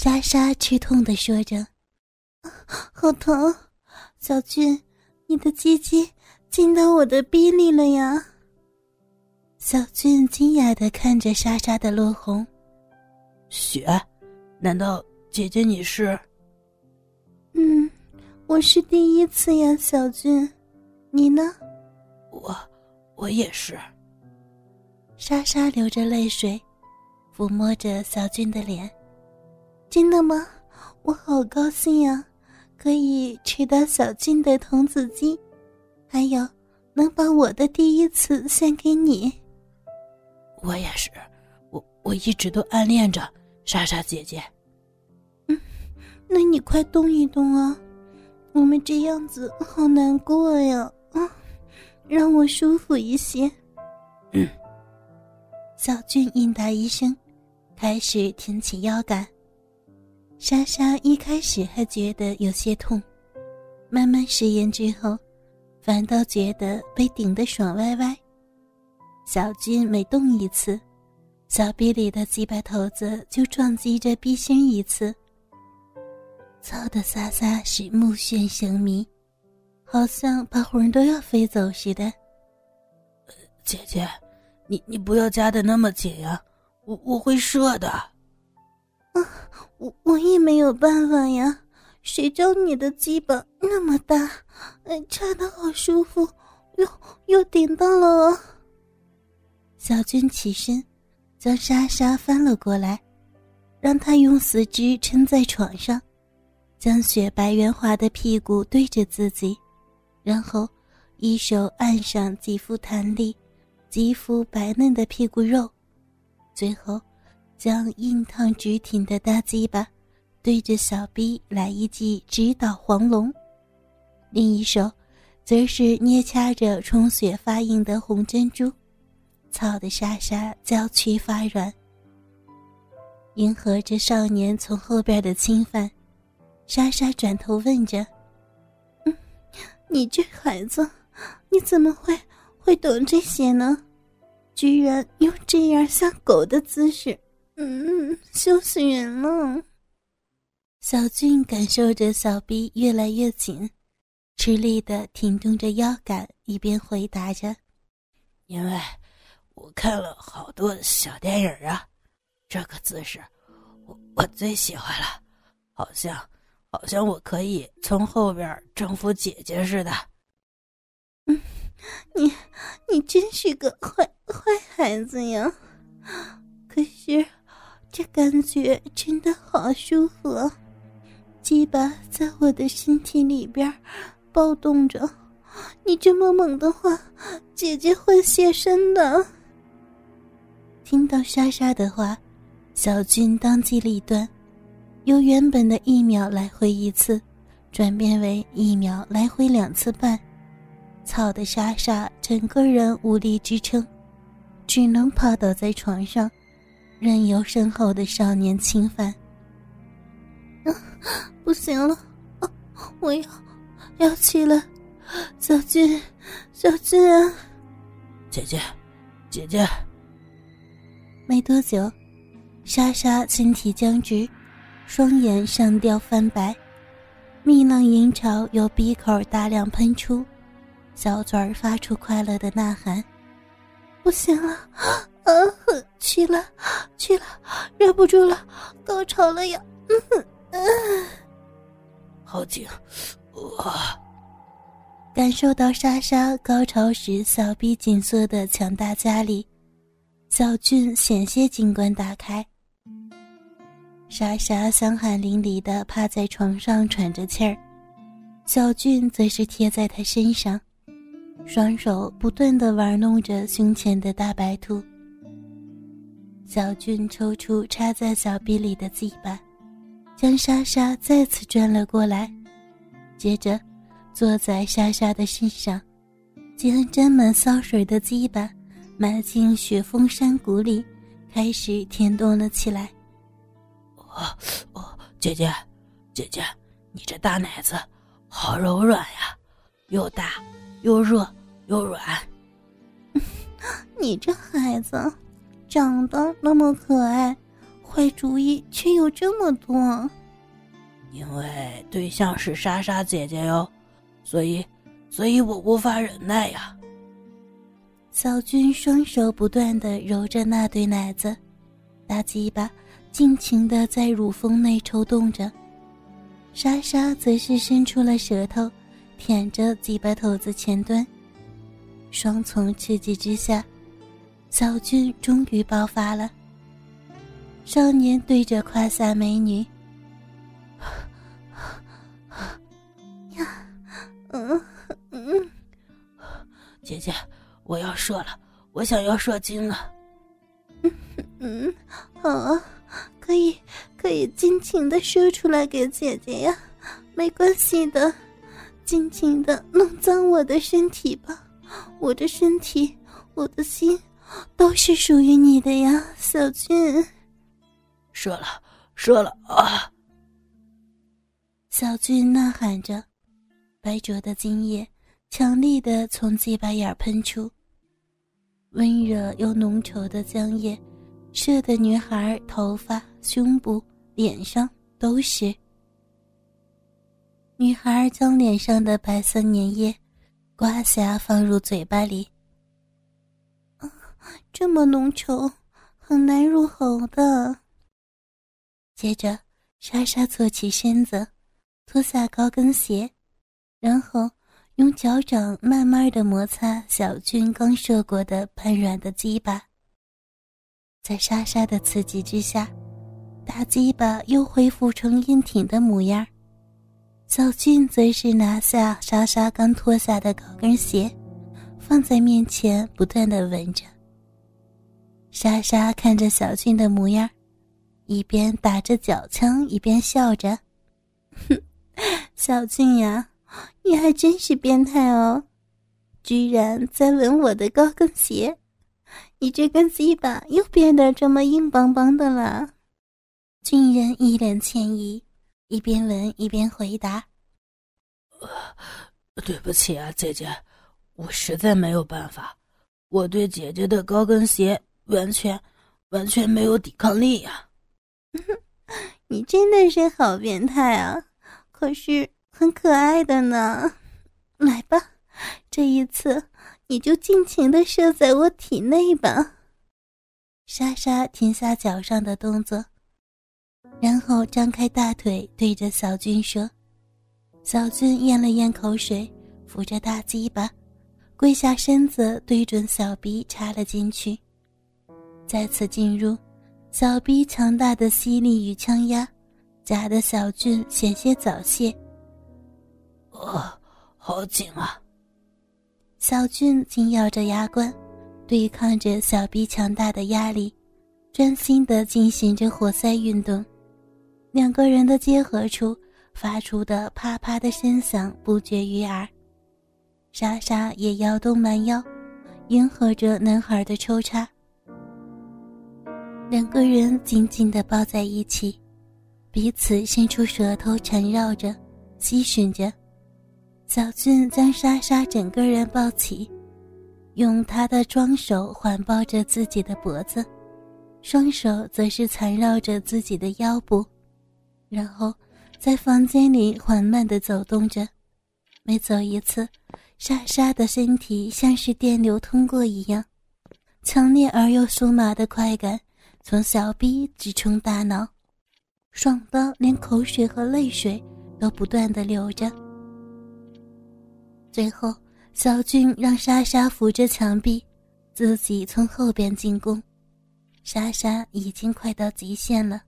莎莎吃痛的说着：“好疼，小俊，你的鸡鸡进到我的逼里了呀！”小俊惊讶的看着莎莎的落红，雪，难道姐姐你是？嗯，我是第一次呀，小俊，你呢？我，我也是。莎莎流着泪水，抚摸着小俊的脸。真的吗？我好高兴呀，可以吃到小俊的童子鸡，还有能把我的第一次献给你。我也是，我我一直都暗恋着莎莎姐姐。嗯，那你快动一动啊，我们这样子好难过呀！啊，让我舒服一些。嗯。小俊应答一声，开始挺起腰杆。莎莎一开始还觉得有些痛，慢慢试验之后，反倒觉得被顶得爽歪歪。小军每动一次，小臂里的几百头子就撞击着臂心一次。操的飒飒是目眩神迷，好像把魂都要飞走似的。姐姐，你你不要夹的那么紧呀，我我会射的。我我也没有办法呀，谁叫你的鸡巴那么大，哎，插的好舒服，又又顶到了。小军起身，将莎莎翻了过来，让她用四肢撑在床上，将雪白圆滑的屁股对着自己，然后一手按上肌肤弹力、肌肤白嫩的屁股肉，最后将硬烫直挺的大鸡巴对着小臂来一记直捣黄龙，另一手则是捏掐着充血发硬的红珍珠。操的莎莎娇躯发软，迎合着少年从后边的侵犯，莎莎转头问着：“嗯，你这孩子，你怎么会会懂这些呢？居然用这样像狗的姿势，嗯，羞死人了。”小俊感受着小臂越来越紧，吃力的挺动着腰杆，一边回答着：“因为。”我看了好多小电影啊，这个姿势我我最喜欢了，好像好像我可以从后边征服姐姐似的。嗯，你你真是个坏坏孩子呀！可是这感觉真的好舒服，啊，鸡巴在我的身体里边暴动着，你这么猛的话，姐姐会现身的。听到莎莎的话，小军当机立断，由原本的一秒来回一次，转变为一秒来回两次半。操的莎莎整个人无力支撑，只能趴倒在床上，任由身后的少年侵犯。啊，不行了，我要要去了，小俊，小俊啊，姐姐，姐姐。没多久，莎莎身体僵直，双眼上吊翻白，蜜浪银潮由鼻口大量喷出，小嘴儿发出快乐的呐喊：“不行了，啊，去了，去了，忍不住了，高潮了呀！”嗯嗯，好紧，哇！感受到莎莎高潮时小臂紧缩的强大加力。小俊险些金冠打开，莎莎香汗淋漓的趴在床上喘着气儿，小俊则是贴在她身上，双手不断的玩弄着胸前的大白兔。小俊抽出插在小臂里的鸡巴，将莎莎再次转了过来，接着坐在莎莎的身上，将沾满骚水的鸡巴。埋进雪峰山谷里，开始填动了起来。哦哦，姐姐，姐姐，你这大奶子好柔软呀，又大又热又软。你这孩子长得那么可爱，坏主意却有这么多。因为对象是莎莎姐姐哟，所以，所以我无法忍耐呀。小军双手不断的揉着那对奶子，大鸡巴尽情的在乳峰内抽动着。莎莎则是伸出了舌头，舔着鸡巴头子前端。双重刺激之下，小军终于爆发了。少年对着胯下美女：“呀，嗯嗯，姐姐。”我要射了，我想要射精了。嗯嗯，好啊，可以可以尽情的射出来给姐姐呀，没关系的，尽情的弄脏我的身体吧，我的身体，我的心，都是属于你的呀，小俊。射了，射了啊！小俊呐喊着，白灼的精液强力的从鸡巴眼喷出。温热又浓稠的浆液，射的女孩头发、胸部、脸上都是。女孩将脸上的白色粘液刮下，放入嘴巴里。这么浓稠，很难入喉的。接着，莎莎坐起身子，脱下高跟鞋，然后。用脚掌慢慢的摩擦小军刚射过的半软的鸡巴，在莎莎的刺激之下，大鸡巴又恢复成硬挺的模样。小俊则是拿下莎莎刚脱下的高跟鞋，放在面前，不断的闻着。莎莎看着小俊的模样，一边打着脚枪，一边笑着：“哼，小俊呀。”你还真是变态哦，居然在闻我的高跟鞋！你这根鸡巴又变得这么硬邦邦的了。俊人一脸歉意，一边闻一边回答：“对不起啊，姐姐，我实在没有办法，我对姐姐的高跟鞋完全完全没有抵抗力呀。”你真的是好变态啊！可是。很可爱的呢，来吧，这一次你就尽情的射在我体内吧。莎莎停下脚上的动作，然后张开大腿对着小军说：“小军咽了咽口水，扶着大鸡巴，跪下身子对准小鼻插了进去。再次进入，小逼强大的吸力与枪压，夹得小俊险些早泄。”哦，好紧啊！小俊紧咬着牙关，对抗着小臂强大的压力，专心的进行着活塞运动。两个人的结合处发出的啪啪的声响不绝于耳。莎莎也摇动蛮腰，迎合着男孩的抽插。两个人紧紧的抱在一起，彼此伸出舌头缠绕着，吸吮着。小俊将莎莎整个人抱起，用他的双手环抱着自己的脖子，双手则是缠绕着自己的腰部，然后在房间里缓慢地走动着。每走一次，莎莎的身体像是电流通过一样，强烈而又酥麻的快感从小臂直冲大脑，爽的连口水和泪水都不断的流着。最后，小俊让莎莎扶着墙壁，自己从后边进攻。莎莎已经快到极限了，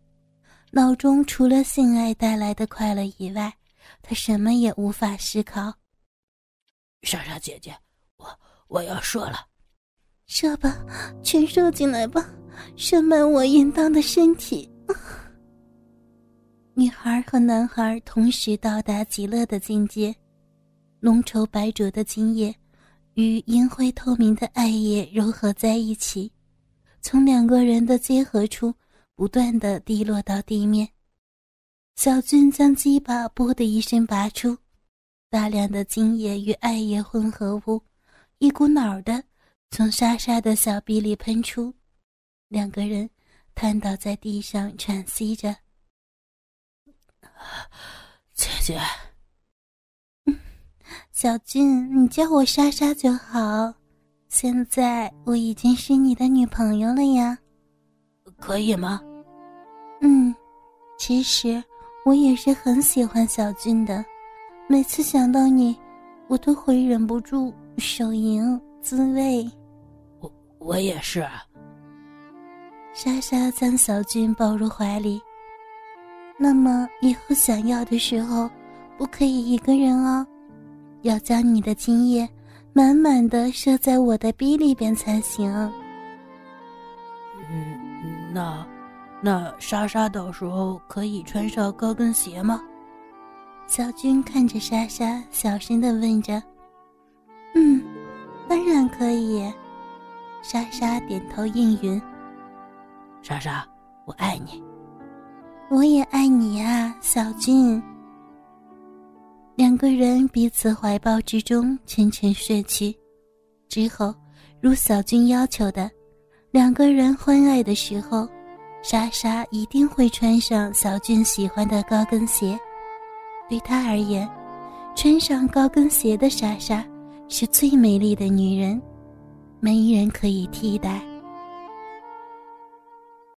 脑中除了性爱带来的快乐以外，她什么也无法思考。莎莎姐姐，我我要射了，射吧，全射进来吧，射满我淫荡的身体。女孩和男孩同时到达极乐的境界。浓稠白灼的精液与银灰透明的艾叶融合在一起，从两个人的结合处不断的滴落到地面。小俊将鸡巴“啵”的一声拔出，大量的精液与艾叶混合物一股脑的从莎莎的小臂里喷出，两个人瘫倒在地上喘息着。姐姐，小俊，你叫我莎莎就好。现在我已经是你的女朋友了呀，可以吗？嗯，其实我也是很喜欢小俊的，每次想到你，我都会忍不住手淫滋味。我我也是。莎莎将小俊抱入怀里。那么以后想要的时候，不可以一个人哦，要将你的精液满满的射在我的逼里边才行。嗯，那，那莎莎到时候可以穿上高跟鞋吗？小军看着莎莎，小声的问着。嗯，当然可以。莎莎点头应允。莎莎，我爱你。我也爱你呀，小俊。两个人彼此怀抱之中，沉沉睡去。之后，如小军要求的，两个人欢爱的时候，莎莎一定会穿上小俊喜欢的高跟鞋。对他而言，穿上高跟鞋的莎莎是最美丽的女人，没人可以替代。